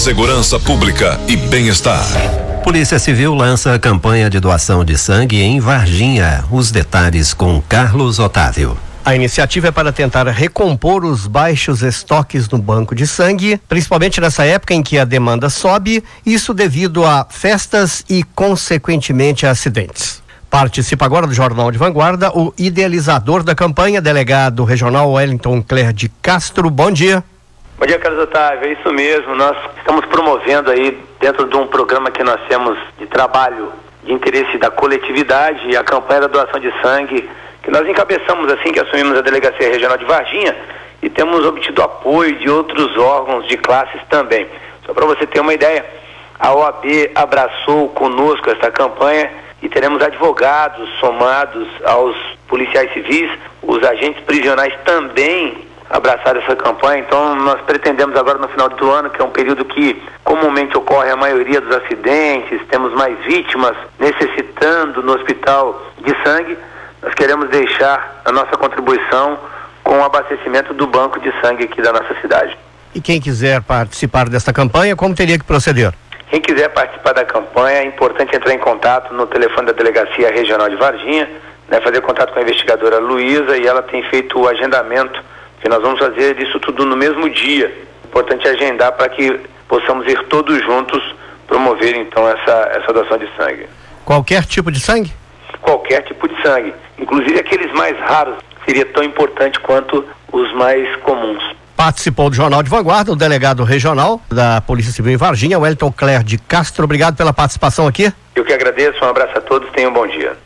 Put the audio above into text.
segurança pública e bem-estar. Polícia Civil lança campanha de doação de sangue em Varginha. Os detalhes com Carlos Otávio. A iniciativa é para tentar recompor os baixos estoques no banco de sangue, principalmente nessa época em que a demanda sobe, isso devido a festas e, consequentemente, a acidentes. Participa agora do Jornal de Vanguarda o idealizador da campanha, delegado regional Wellington Cler de Castro. Bom dia. Bom dia, Carlos Otávio. É isso mesmo. Nós estamos promovendo aí, dentro de um programa que nós temos de trabalho de interesse da coletividade, a campanha da doação de sangue que nós encabeçamos assim que assumimos a Delegacia Regional de Varginha e temos obtido apoio de outros órgãos de classes também. Só para você ter uma ideia, a OAB abraçou conosco esta campanha e teremos advogados somados aos policiais civis, os agentes prisionais também abraçaram essa campanha. Então, nós pretendemos agora no final do ano, que é um período que comumente ocorre a maioria dos acidentes, temos mais vítimas necessitando no hospital de sangue nós queremos deixar a nossa contribuição com o abastecimento do banco de sangue aqui da nossa cidade. E quem quiser participar desta campanha, como teria que proceder? Quem quiser participar da campanha, é importante entrar em contato no telefone da Delegacia Regional de Varginha, né, fazer contato com a investigadora Luísa e ela tem feito o agendamento, que nós vamos fazer isso tudo no mesmo dia. Importante agendar para que possamos ir todos juntos promover então essa, essa doação de sangue. Qualquer tipo de sangue? Qualquer tipo de sangue inclusive aqueles mais raros, seria tão importante quanto os mais comuns. Participou do Jornal de Vanguarda o delegado regional da Polícia Civil em Varginha, Wellington Cler de Castro. Obrigado pela participação aqui. Eu que agradeço, um abraço a todos, tenham um bom dia.